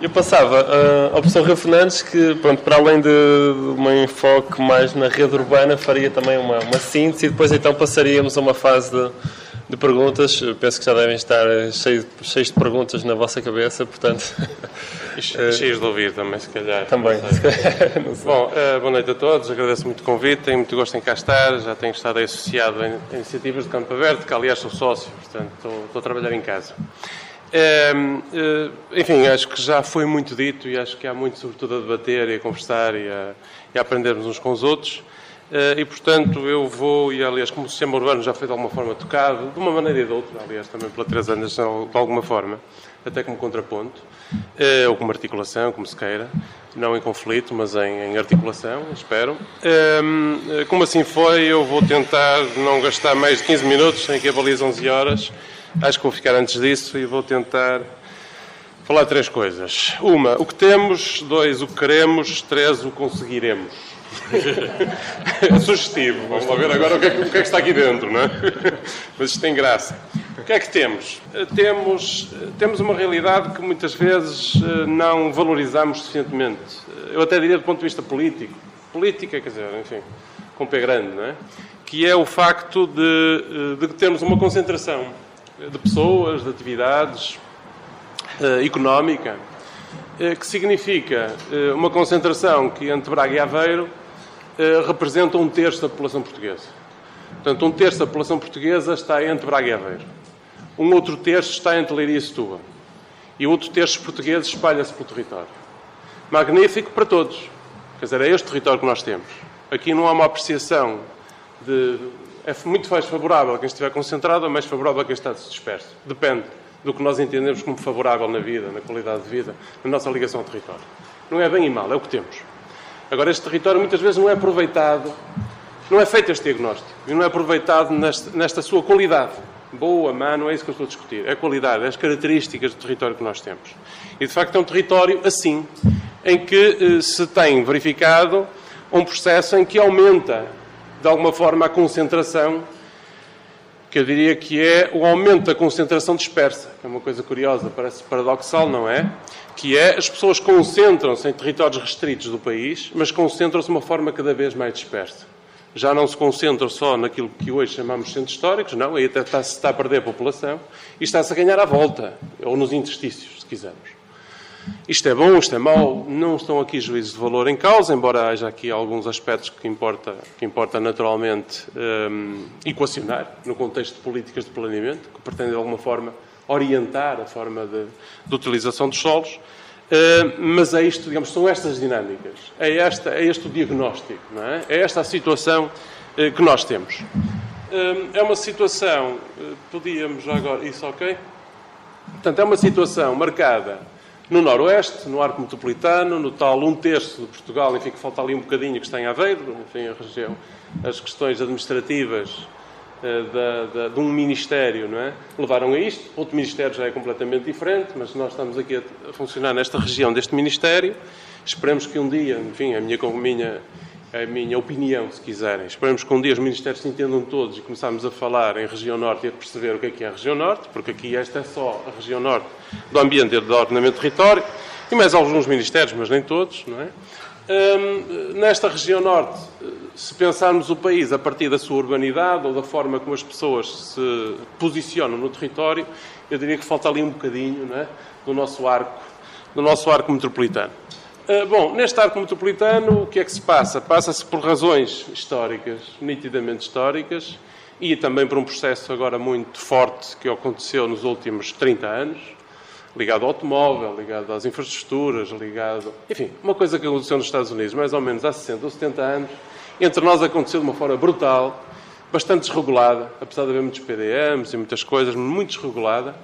Eu passava uh, ao professor Rio Fernandes que, pronto, para além de, de um enfoque mais na rede urbana, faria também uma, uma síntese e depois então passaríamos a uma fase de, de perguntas. Eu penso que já devem estar cheios, cheios de perguntas na vossa cabeça, portanto... E cheios de ouvir também, se calhar. Também. Não sei. Bom, uh, boa noite a todos, agradeço muito o convite, tenho muito gosto em cá estar, já tenho estado associado em iniciativas de Campo Aberto, que aliás sou sócio, portanto estou, estou a trabalhar em casa. É, enfim, acho que já foi muito dito e acho que há muito, sobretudo, a debater e a conversar e a, e a aprendermos uns com os outros. Eh, e, portanto, eu vou, e aliás, como o sistema urbano já foi de alguma forma tocado, de uma maneira e de outra, aliás, também pela Teresa Anderson, de alguma forma, até como contraponto, eh, ou como articulação, como se queira, não em conflito, mas em, em articulação, espero. Como assim foi, eu vou tentar não gastar mais de 15 minutos, em que avalizo 11 horas, Acho que vou ficar antes disso e vou tentar falar três coisas. Uma, o que temos. Dois, o que queremos. Três, o conseguiremos. é sugestivo. Vamos lá ver agora o que, é que, o que, é que está aqui dentro, não é? Mas isto tem graça. O que é que temos? Temos, temos uma realidade que muitas vezes eh, não valorizamos suficientemente. Eu até diria do ponto de vista político. Política, quer dizer, enfim, com pé grande, não é? Que é o facto de, eh, de termos uma concentração de pessoas, de atividades uh, económica, uh, que significa uh, uma concentração que entre Braga e Aveiro representa um terço da população portuguesa. Portanto, um terço da população portuguesa está entre Braga e Aveiro. Um outro terço está entre Leiria e Setúbal. E outro terço português espalha-se pelo território. Magnífico para todos. Quer dizer, é este território que nós temos. Aqui não há uma apreciação de é muito mais favorável a quem estiver concentrado ou mais favorável a quem está disperso. Depende do que nós entendemos como favorável na vida, na qualidade de vida, na nossa ligação ao território. Não é bem e mal, é o que temos. Agora, este território muitas vezes não é aproveitado, não é feito este diagnóstico, e não é aproveitado nesta, nesta sua qualidade. Boa, má, não é isso que eu estou a discutir. É a qualidade, é as características do território que nós temos. E, de facto, é um território assim, em que eh, se tem verificado um processo em que aumenta de alguma forma, a concentração, que eu diria que é o aumento da concentração dispersa, que é uma coisa curiosa, parece paradoxal, não é? Que é as pessoas concentram-se em territórios restritos do país, mas concentram-se de uma forma cada vez mais dispersa. Já não se concentram só naquilo que hoje chamamos centros históricos, não, aí até está, se está a perder a população, e está-se a ganhar à volta, ou nos interstícios, se quisermos. Isto é bom, isto é mau, não estão aqui juízes de valor em causa, embora haja aqui alguns aspectos que importa, que importa naturalmente um, equacionar no contexto de políticas de planeamento, que pretendem de alguma forma orientar a forma de, de utilização dos solos. Uh, mas é isto, digamos, são estas dinâmicas, é, esta, é este o diagnóstico, não é? É esta a situação uh, que nós temos. Uh, é uma situação, podíamos agora, isso ok? Portanto, é uma situação marcada no Noroeste, no Arco Metropolitano, no tal um terço de Portugal, enfim, que falta ali um bocadinho que está em Aveiro, enfim, a região, as questões administrativas uh, da, da, de um Ministério, não é? Levaram a isto. Outro Ministério já é completamente diferente, mas nós estamos aqui a, funcionar nesta região deste Ministério. Esperemos que um dia, enfim, a minha, minha a minha opinião, se quiserem. Esperamos que um dia os Ministérios se entendam todos e começarmos a falar em região norte e a perceber o que é que é a região norte, porque aqui esta é só a região norte do ambiente e do ordenamento do território, e mais alguns Ministérios, mas nem todos, não é? Hum, nesta região norte, se pensarmos o país a partir da sua urbanidade ou da forma como as pessoas se posicionam no território, eu diria que falta ali um bocadinho não é? do nosso arco, do nosso arco metropolitano. Ah, bom, neste arco metropolitano, o que é que se passa? Passa-se por razões históricas, nitidamente históricas, e também por um processo agora muito forte que aconteceu nos últimos 30 anos, ligado ao automóvel, ligado às infraestruturas, ligado. Enfim, uma coisa que aconteceu nos Estados Unidos mais ou menos há 60 ou 70 anos, entre nós aconteceu de uma forma brutal, bastante desregulada, apesar de haver muitos PDMs e muitas coisas, muito desregulada.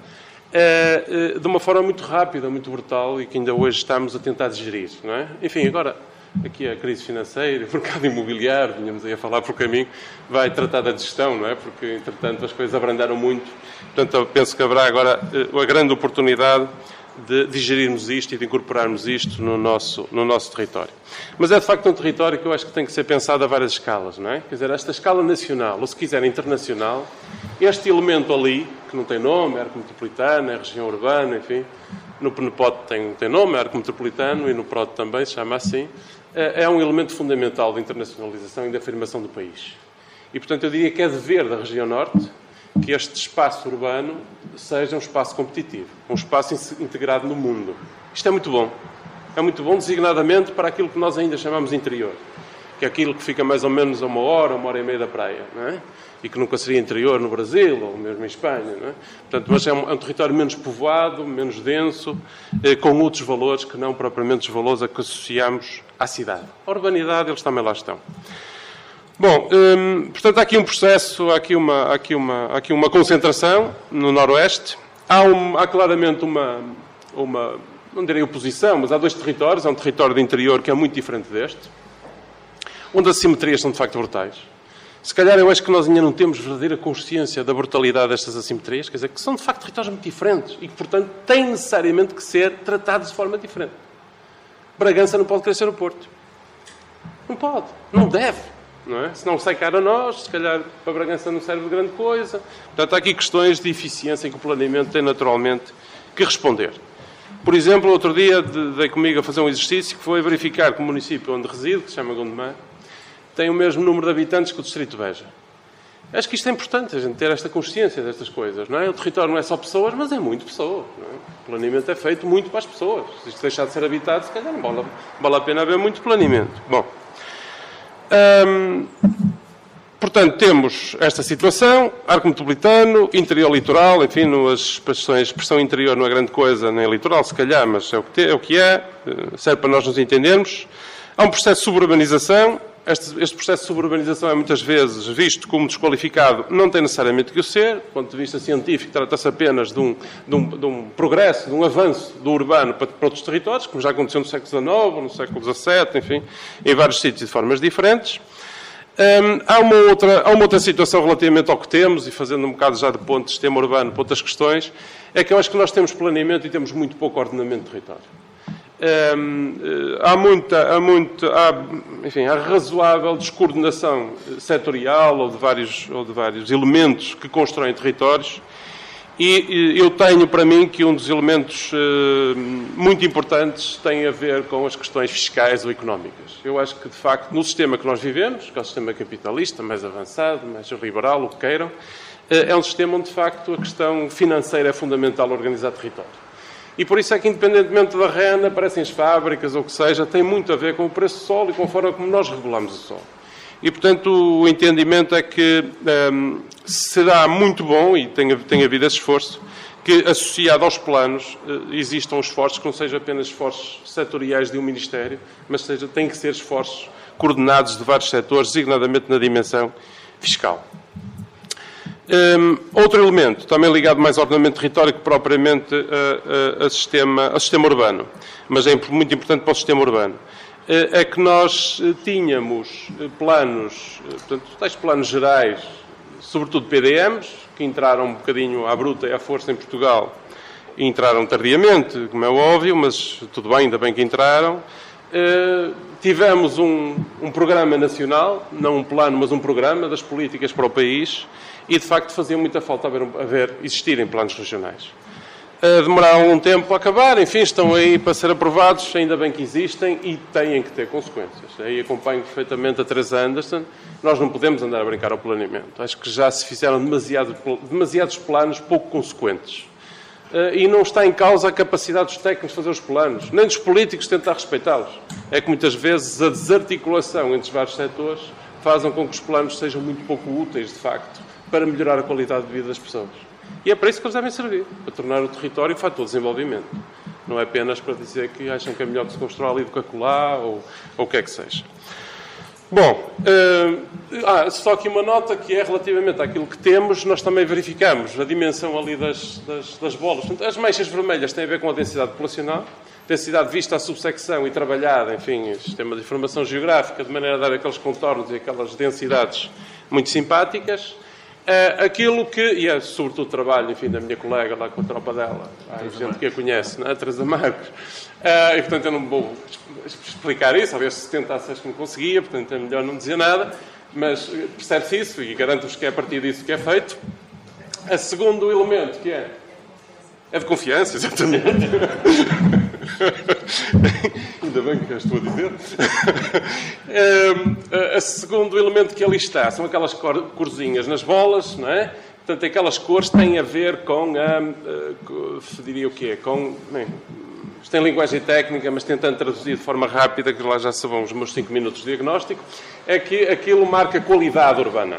É, é, de uma forma muito rápida, muito brutal e que ainda hoje estamos a tentar digerir, não é? Enfim, agora aqui a crise financeira, o mercado imobiliário, vinhamos aí a falar por caminho, vai tratar da gestão, não é? Porque, entretanto, as coisas abrandaram muito. Portanto, penso que haverá agora eh, a grande oportunidade de digerirmos isto e de incorporarmos isto no nosso, no nosso território. Mas é de facto um território que eu acho que tem que ser pensado a várias escalas, não é? Quer dizer, esta escala nacional, ou se quiser internacional, este elemento ali, que não tem nome, é arco metropolitana, é região urbana, enfim, no PNPOT tem, tem nome, é Arco Metropolitano, e no PROD também se chama assim, é, é um elemento fundamental da internacionalização e da afirmação do país. E, portanto, eu diria que é dever da região norte que este espaço urbano seja um espaço competitivo, um espaço integrado no mundo. Isto é muito bom. É muito bom, designadamente, para aquilo que nós ainda chamamos interior, que é aquilo que fica mais ou menos a uma hora, uma hora e meia da praia, não é? e que nunca seria interior no Brasil ou mesmo em Espanha. Não é? Portanto, mas é um, é um território menos povoado, menos denso, eh, com outros valores que não propriamente os valores a que associamos à cidade. A urbanidade, eles também lá estão. Bom, hum, portanto, há aqui um processo, há aqui uma, há aqui uma, há aqui uma concentração no Noroeste. Há, um, há claramente uma, uma, não direi oposição, mas há dois territórios. Há um território de interior que é muito diferente deste, onde as simetrias são de facto brutais. Se calhar eu acho que nós ainda não temos verdadeira consciência da brutalidade destas assimetrias, quer dizer, que são de facto territórios muito diferentes e que, portanto, têm necessariamente que ser tratados de forma diferente. Bragança não pode crescer o Porto. Não pode. Não deve não é? Se não sai caro a nós, se calhar para Bragança não serve de grande coisa. Portanto, há aqui questões de eficiência em que o planeamento tem naturalmente que responder. Por exemplo, outro dia dei comigo a fazer um exercício que foi verificar que o município onde resido, que se chama Gondomar, tem o mesmo número de habitantes que o Distrito Beja. Acho que isto é importante, a gente ter esta consciência destas coisas, não é? O território não é só pessoas, mas é muito pessoas, não é? O planeamento é feito muito para as pessoas. Se isto deixar de ser habitado, se calhar não vale, vale a pena haver muito planeamento. Bom, Hum, portanto, temos esta situação, arco metropolitano, interior litoral, enfim, as expressões, expressão interior não é grande coisa, nem litoral, se calhar, mas é o que, é, é, eh, serve para nós nos entendermos. Há um processo de suburbanização, este, este, processo de suburbanização é muitas vezes visto como desqualificado, não tem necessariamente que o ser. Do ponto de vista científico, trata-se apenas de um, de, um, de um, progresso, de um avanço do urbano para, para, outros territórios, como já aconteceu no século XIX, no século XVII, enfim, em vários sítios de formas diferentes. Hum, há, uma outra, há uma outra situação relativamente ao que temos, e fazendo um bocado já de ponto de sistema urbano para outras questões, é que eu acho que nós temos planeamento e temos muito pouco ordenamento de território. Hum, há muita, há muita há, enfim, há razoável descoordenação setorial ou de, vários, ou de vários elementos que constroem territórios e eu tenho para mim que um dos elementos muito importantes tem a ver com as questões fiscais ou económicas. Eu acho que, de facto, no sistema que nós vivemos, que é o sistema capitalista, mais avançado, mais liberal, o que queiram, eh, é um sistema onde, de facto, a questão financeira é fundamental organizar território. E por isso é que, independentemente da renda, aparecem as fábricas ou o que seja, tem muito a ver com o preço do sol e com a forma como nós regulamos o sol. E, portanto, o entendimento é que um, será muito bom, e tem, tem havido esse esforço, que, associado aos planos, uh, existam esforços que não sejam apenas esforços setoriais de um Ministério, mas seja, têm que ser esforços coordenados de vários setores, designadamente na dimensão fiscal. Um, outro elemento, também ligado mais ao ordenamento território que propriamente a, a, a, sistema, a sistema urbano, mas é muito importante para o sistema urbano, eh, é que nós eh, tínhamos eh, planos, portanto, tais planos gerais, sobretudo PDMs, que entraram um bocadinho à bruta e à força em Portugal, e entraram tardiamente, como é óbvio, mas tudo bem, ainda bem que entraram. Uh, tivemos um, um programa nacional, não um plano, mas um programa das políticas para o país, e de facto fazia muita falta haver, haver existirem planos regionais. Uh, demoraram algum tempo a acabar, enfim, estão aí para ser aprovados, ainda bem que existem e têm que ter consequências. Aí acompanho perfeitamente a Teresa Anderson. Nós não podemos andar a brincar ao planeamento. Acho que já se fizeram demasiado, demasiados planos pouco consequentes. Uh, e não está em causa a capacidade dos técnicos de fazer os planos, nem dos políticos tentar respeitá-los. É que muitas vezes a desarticulação entre os vários setores fazem com que os planos sejam muito pouco úteis, de facto, para melhorar a qualidade de vida das pessoas. E é para isso que eles devem servir, para tornar o território um fator de desenvolvimento. Não é apenas para dizer que acham que é melhor que se constrói ali do que acolá ou, ou o que é que seja. Bom, uh, ah, só aqui uma nota que é relativamente àquilo que temos, nós também verificamos a dimensão ali das, das, das bolas. As manchas vermelhas têm a ver com a densidade populacional, densidade vista à subsecção e trabalhada, enfim, sistema de informação geográfica, de maneira a dar aqueles contornos e aquelas densidades muito simpáticas. Uh, aquilo que, e é sobretudo o trabalho, enfim, da minha colega lá com a tropa dela, há gente que a conhece, não é? Teresa Marcos, uh, e portanto eu não vou explicar isso, talvez se tentasse acho que não conseguia, portanto é melhor não dizer nada, mas percebe-se isso e garanto-vos que é a partir disso que é feito. A segundo elemento, que é É de confiança, exatamente. Ainda bem que estou a dizer. o segundo elemento que ali está são aquelas corzinhas nas bolas, não é? Portanto, aquelas cores têm a ver com a. diria o quê? Com. Bem, isto tem linguagem técnica, mas tentando traduzir de forma rápida, que lá já sabão os meus 5 minutos de diagnóstico, é que aquilo marca qualidade urbana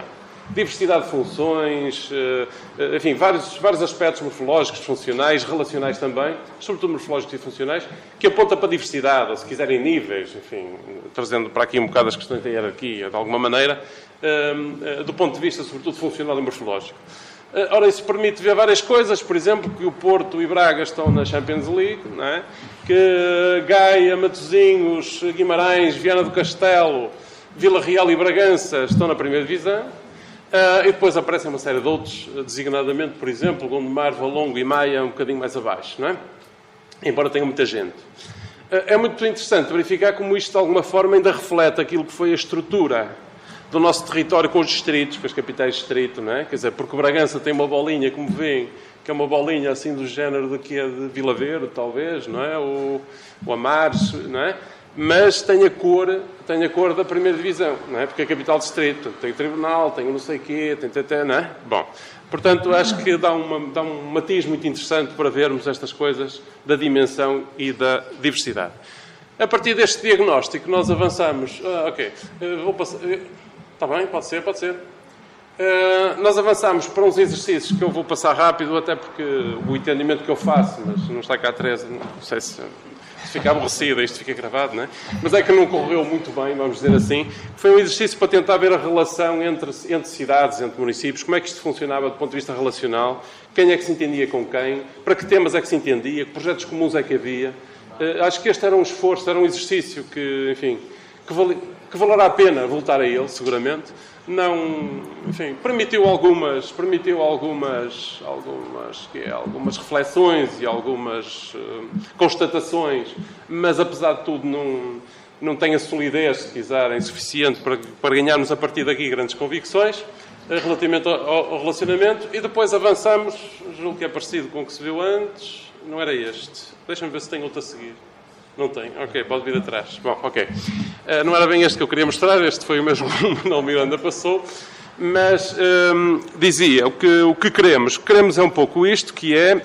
diversidade de funções, eh, eh, enfim, vários, vários aspectos morfológicos, funcionais, relacionais também, sobretudo morfológicos e funcionais, que aponta para a diversidade, ou se quiserem níveis, enfim, trazendo para aqui um bocado as questões da hierarquia, de alguma maneira, eh, do ponto de vista, sobretudo, funcional e morfológico. Ora, isso permite ver várias coisas, por exemplo, que o Porto e Braga estão na Champions League, é? que Gaia, Matosinhos, Guimarães, Viana do Castelo, Vila Real e Bragança estão na primeira divisão, Uh, e depois aparecem uma série de outros, designadamente, por exemplo, Gondomar, Valongo e Maia, um bocadinho mais abaixo, não é? Embora tenha muita gente. Uh, é muito interessante verificar como isto, de alguma forma, ainda reflete aquilo que foi a estrutura do nosso território com os distritos, com as capitais de distrito, não é? Quer dizer, porque Bragança tem uma bolinha, como veem, que é uma bolinha assim do género de que é de Vila Verde, talvez, não é? Ou, ou Amares, não é? Mas tem a cor, tem a cor da primeira divisão, não é? Porque é capital distrito, tem o tribunal, tem o não sei quê, tem até, não é? Bom, portanto, acho que dá, uma, dá um matiz muito interessante para vermos estas coisas da dimensão e da diversidade. A partir deste diagnóstico, nós avançamos. Ah, ok, vou passar. Está bem, pode ser, pode ser. Uh, nós avançamos para uns exercícios que eu vou passar rápido, até porque o entendimento que eu faço, mas não está cá a Teresa, não sei se fica aborrecida, isto fica gravado, não é? Mas é que não correu muito bem, vamos dizer assim. Foi um exercício para tentar ver a relação entre, entre cidades, entre municípios, como é que isto funcionava do ponto de vista relacional, quem é que se entendia com quem, para que temas é que se entendia, que projetos comuns é que havia. Uh, acho que este era um esforço, era um exercício que, enfim, que, que valerá a pena voltar a ele, seguramente não, enfim, permitiu algumas, permitiu algumas, algumas, que é, algumas reflexões e algumas uh, constatações, mas apesar de tudo não, não tem a solidez, se quiserem, suficiente para, para ganharmos a partir daqui grandes convicções uh, relativamente ao, ao, relacionamento e depois avançamos, julgo que é parecido com o que se viu antes, não era este. Deixa-me ver se tem outro a seguir. Não tem? Ok, pode vir atrás. Bom, ok. Uh, não era bem este que eu queria mostrar, este foi o mesmo que o Manuel Miranda passou. Mas um, ehm, dizia, o que, o que queremos? O que queremos é um pouco isto, que é,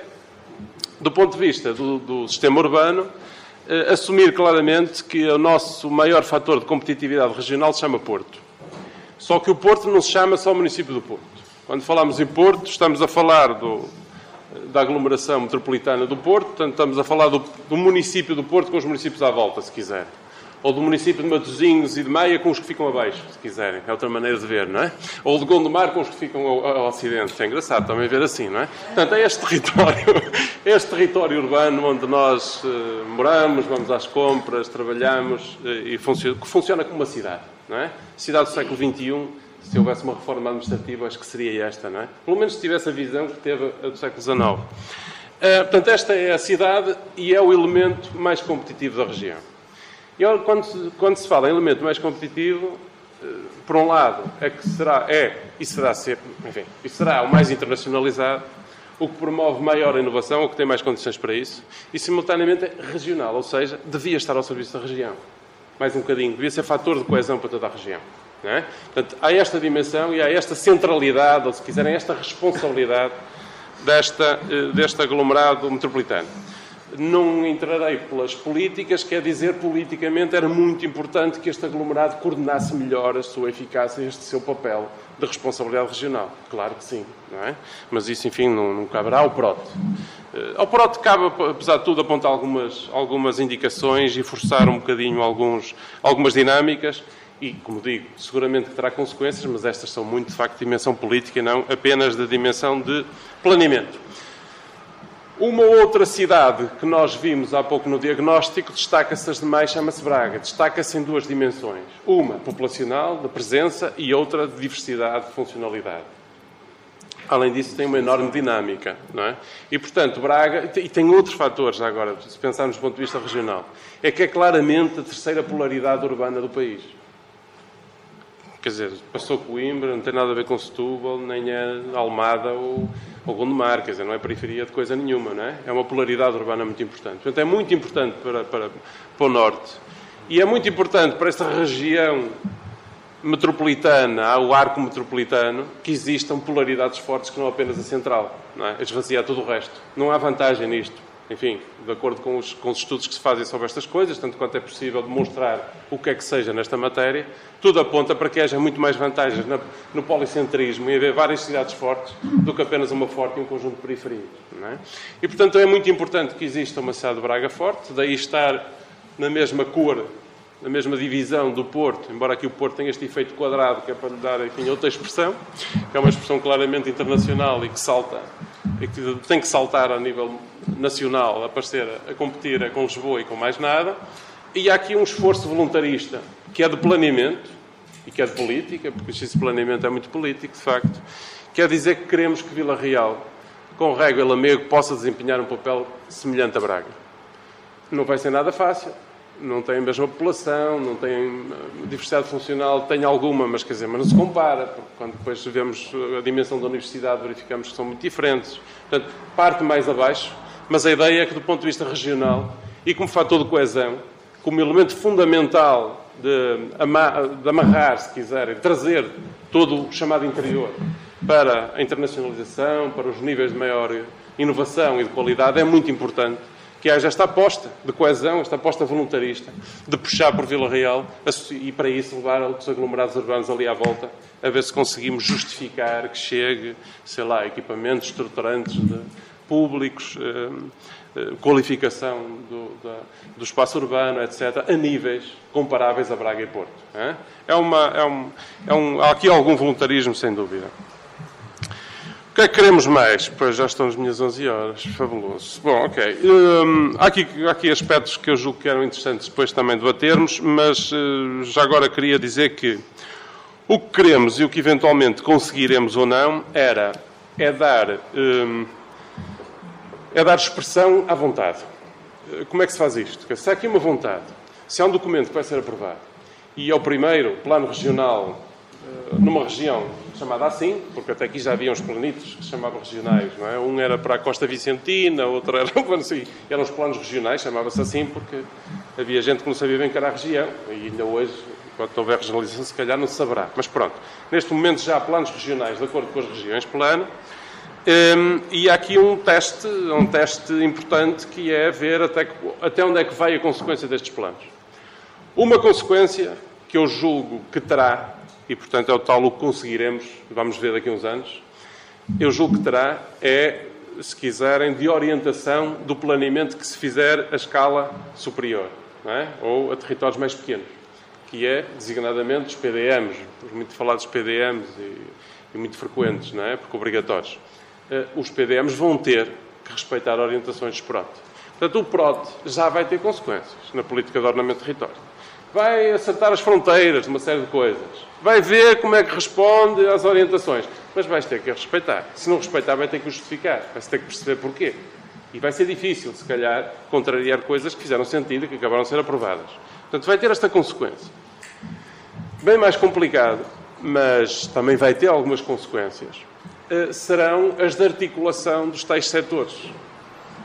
do ponto de vista do, do sistema urbano, uh, assumir claramente que o nosso maior fator de competitividade regional se chama Porto. Só que o Porto não se chama só o município do Porto. Quando falamos em Porto, estamos a falar do, da aglomeração metropolitana do Porto, portanto, estamos a falar do, do, município do Porto com os municípios à volta, se quiser. Ou do município de Matosinhos e de Meia com os que ficam abaixo, se quiserem. É outra maneira de ver, não é? Ou de Gondomar com os que ficam ao, ao ocidente. É engraçado também ver assim, não é? Portanto, é este território, este território urbano onde nós uh, moramos, vamos às compras, trabalhamos uh, e funciona, funciona como uma cidade, não é? Cidade do século XXI se houvesse uma reforma administrativa, acho que seria esta, não é? Pelo menos se tivesse a visão que teve a do século XIX. Uh, portanto, esta é a cidade e é o elemento mais competitivo da região. E quando, quando se fala em elemento mais competitivo, uh, por um lado, é que será, é e será enfim, e será o mais internacionalizado, o que promove maior inovação, o que tem mais condições para isso, e simultaneamente é regional, ou seja, devia estar ao serviço da região. Mais um bocadinho, devia ser fator de coesão para toda a região. É? Portanto, há esta dimensão e há esta centralidade, ou se quiserem, esta responsabilidade desta, eh, deste aglomerado metropolitano. Não entrarei pelas políticas, quer dizer, politicamente era muito importante que este aglomerado coordenasse melhor a sua eficácia e este seu papel de responsabilidade regional. Claro que sim, é? Mas isso, enfim, não, não caberá ao PROT. Eh, ao PROT cabe, apesar de tudo, apontar algumas, algumas indicações e forçar um bocadinho alguns, algumas dinâmicas e, como digo, seguramente terá consequências, mas estas são muito, de facto, de dimensão política e não apenas da dimensão de planeamento. Uma outra cidade que nós vimos há pouco no diagnóstico destaca-se das demais, chama-se Braga. Destaca-se em duas dimensões. Uma, populacional, de presença, e outra, de diversidade, de funcionalidade. Além disso, tem uma enorme dinâmica, não é? E, portanto, Braga... E tem outros fatores, agora, se pensarmos do ponto de vista regional. É que é claramente a terceira polaridade urbana do país Quer dizer, passou Coimbra, não tem nada a ver com Setúbal, nem é Almada ou, ou Gondomar, quer dizer, não é periferia de coisa nenhuma, não é? É uma polaridade urbana muito importante. Portanto, é muito importante para, para, para o Norte. E é muito importante para esta região metropolitana, o arco metropolitano, que existam polaridades fortes que não apenas a central, não é? esvaziar todo o resto. Não há vantagem nisto. Enfim, de acordo com os, com os, estudos que se fazem sobre estas coisas, tanto quanto é possível demonstrar o que é que seja nesta matéria, tudo aponta para que haja muito mais vantagens no, no policentrismo e haver várias cidades fortes do que apenas uma forte e um conjunto de periferias. É? E, portanto, é muito importante que exista uma cidade de Braga forte, daí estar na mesma cor na mesma divisão do Porto, embora aqui o Porto tenha este efeito quadrado, que é para lhe dar enfim, outra expressão, que é uma expressão claramente internacional e que salta, e que tem que saltar a nível nacional, aparecer, a competir com Lisboa e com mais nada. E há aqui um esforço voluntarista, que é de planeamento e que é de política, porque esse planeamento é muito político, de facto, quer dizer que queremos que Vila Real, com Régua e Lamego, possa desempenhar um papel semelhante a Braga. Não vai ser nada fácil, não tem a mesma população, não tem eh, diversidade funcional, tem alguma, mas quer dizer, mas não se compara, porque quando depois vemos a dimensão da universidade verificamos que são muito diferentes. Portanto, parte mais abaixo, mas a ideia é que do ponto de vista regional e como fator de coesão, como elemento fundamental de, amarrar, se quiserem, trazer todo o chamado interior para a internacionalização, para os níveis de maior inovação e de qualidade, é muito importante que haja esta aposta de coesão, esta aposta voluntarista, de puxar por Vila Real e, para isso, levar outros aglomerados urbanos ali à volta, a ver se conseguimos justificar que chegue, sei lá, equipamentos estruturantes de públicos, eh, qualificação do, da, do, espaço urbano, etc., a níveis comparáveis a Braga e Porto. É uma, é um, é um, há aqui algum voluntarismo, sem dúvida. O que é que queremos mais? Pois já estão as minhas 11 horas. Fabuloso. Bom, ok. Hum, há, aqui, há aqui aspectos que eu julgo que eram interessantes depois também debatermos, mas uh, já agora queria dizer que o que queremos e o que eventualmente conseguiremos ou não era é dar, hum, é dar expressão à vontade. Eh, como é que se faz isto? Se há aqui uma vontade, se há um documento que vai ser aprovado e é o primeiro plano regional uh, numa região chamada assim, porque até aqui já havia uns planitos que se chamavam regionais, não é? Um era para a Costa Vicentina, outro era, assim, eram os planos regionais, chamava-se assim porque havia gente que não sabia bem que era a região, e ainda hoje, enquanto houver regionalização, se calhar não se saberá. Mas pronto, neste momento já há planos regionais de acordo com as regiões plano, um, e há aqui um teste, um teste importante que é ver até, até onde é que vai a consequência destes planos. Uma consequência que eu julgo que terá e, portanto, é o tal o que conseguiremos, vamos ver daqui a uns anos, eu julgo que terá, é, se quiserem, de orientação do planeamento que se fizer a escala superior, é? ou a territórios mais pequenos, que é, designadamente, os PDMs, os muito falados PDMs e, e muito frequentes, é? porque obrigatórios. Uh, os PDMs vão ter que respeitar orientações de PROT. Portanto, o PROT já vai ter consequências na política de ordenamento de território. Vai acertar as fronteiras de uma série de coisas vai ver como é que responde às orientações. Mas vais ter que respeitar. Se não respeitar, vai ter que justificar. Vai ter que perceber porquê. E vai ser difícil, se calhar, contrariar coisas que fizeram sentido e que acabaram de ser aprovadas. Portanto, vai ter esta consequência. Bem mais complicado, mas também vai ter algumas consequências, eh, serão as de articulação dos tais setores,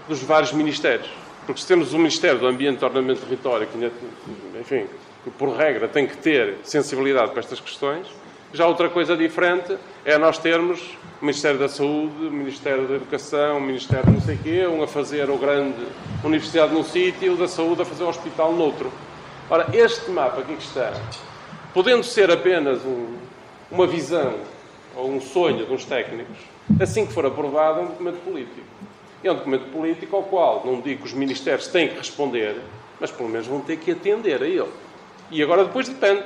dos vários ministérios. Porque se temos o Ministério do Ambiente, Ordenamento e Território, que, enfim, que por regra tem que ter sensibilidade para estas questões. Já outra coisa diferente é nós termos o Ministério da Saúde, o Ministério da Educação, o Ministério não sei o quê, um a fazer o grande universidade num sítio e o da Saúde a fazer o hospital noutro. Ora, este mapa aqui que está, podendo ser apenas um, uma visão ou um sonho de uns técnicos, assim que for aprovado, é um documento político. É um documento político ao qual, não digo que os ministérios têm que responder, mas pelo menos vão ter que atender a ele. E agora depois depende.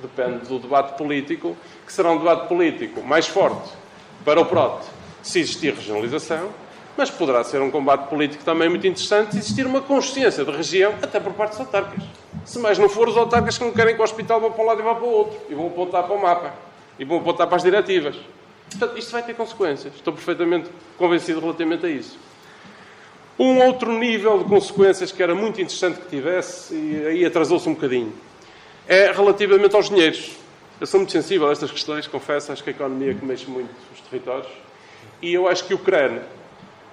Depende do debate político, que será um debate político mais forte para o PROT se existir regionalização, mas poderá ser um combate político também muito interessante se existir uma consciência de região, até por parte dos autarcas. Se mais não for, os autarcas que não querem que o hospital vá para um lado e vá para o outro, e vão apontar para o mapa, e vão apontar para as diretivas. Portanto, isto vai ter consequências. Estou perfeitamente convencido relativamente a isso. Um outro nível de consequências que era muito interessante que tivesse, e aí atrasou-se um bocadinho, é relativamente aos dinheiros. Eu sou muito sensível a estas questões, confesso, acho que a economia que mexe muito os territórios. E eu acho que o CRAN,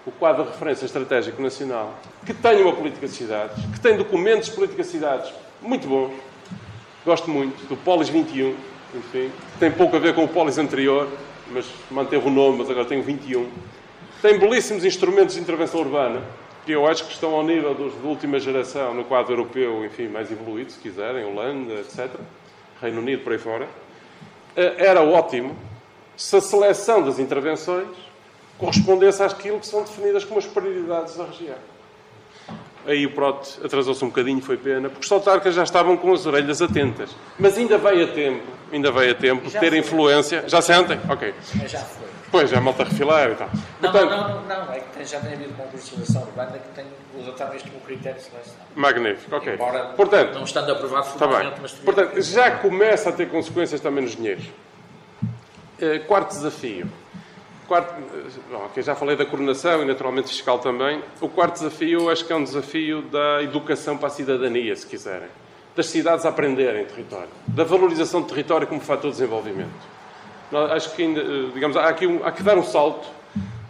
o quadro de referência estratégico nacional, que tem uma política de cidades, que tem documentos de política de cidades muito bons, gosto muito, do Polis 21, enfim, tem pouco a ver com o Polis anterior, mas manteve o nome, mas agora tem o 21. Tem belíssimos instrumentos de intervenção urbana, que eu acho que estão ao nível dos de última geração no quadro europeu, enfim, mais evoluído, se quiserem, Holanda, etc. Reino Unido, por aí fora. Eh, era ótimo se a seleção das intervenções correspondesse àquilo que são definidas como as prioridades da região. Aí o PROT atrasou-se um bocadinho, foi pena, porque os autarcas já estavam com as orelhas atentas. Mas ainda veio a tempo, ainda veio a tempo, ter foi. influência. Já sentem? Ok. Já foi. Pois, já malta a refilar e tal. Não, Portanto, não, não, não, é que já tem havido uma legislação urbana que tem usado isto como critério de seleção. Magnífico, ok. Embora Portanto, não estando aprovado formalmente, tá mas... Portanto, já começa a ter consequências também nos dinheiros. Uh, quarto desafio. Quarto, bom, okay, já falei da coordenação e naturalmente fiscal também. O quarto desafio acho que é um desafio da educação para a cidadania, se quiserem. Das cidades a aprenderem território. Da valorização do território como fator de desenvolvimento acho que ainda, eh, digamos, há aqui um, há que dar um salto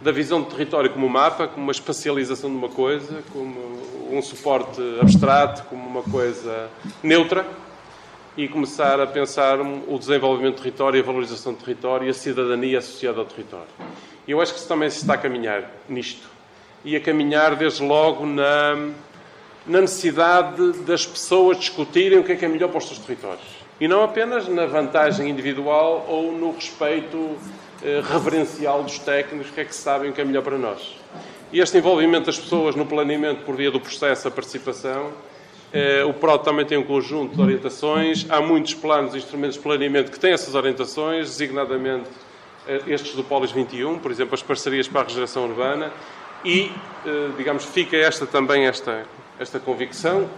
da visão do território como mapa, como uma espacialização de uma coisa, como um suporte abstrato, como uma coisa neutra, e começar a pensar o desenvolvimento do território, a valorização do território e a cidadania associada ao território. E eu acho que também se está a caminhar nisto. E a caminhar, desde logo, na, na necessidade das pessoas discutirem o que é que é melhor para os seus territórios. E não apenas na vantagem individual ou no respeito eh, reverencial dos técnicos, que é que sabem o que é melhor para nós. E este envolvimento das pessoas no planeamento por via do processo, a participação, eh, o PROD também tem um conjunto de orientações. Há muitos planos e instrumentos de planeamento que têm essas orientações, designadamente eh, estes do Polis 21, por exemplo, as parcerias para a regeneração urbana. E, digamos, fica esta também esta, esta convicção,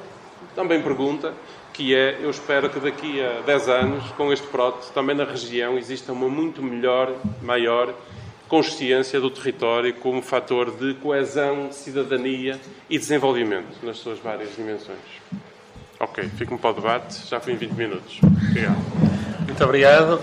também pergunta, que é, eu espero que daqui a 10 anos, com este PROT, também na região exista uma muito melhor, maior consciência do território como fator de coesão, cidadania e desenvolvimento nas suas várias dimensões. Ok, fico-me para o debate, já fui em 20 minutos. Obrigado. Muito obrigado.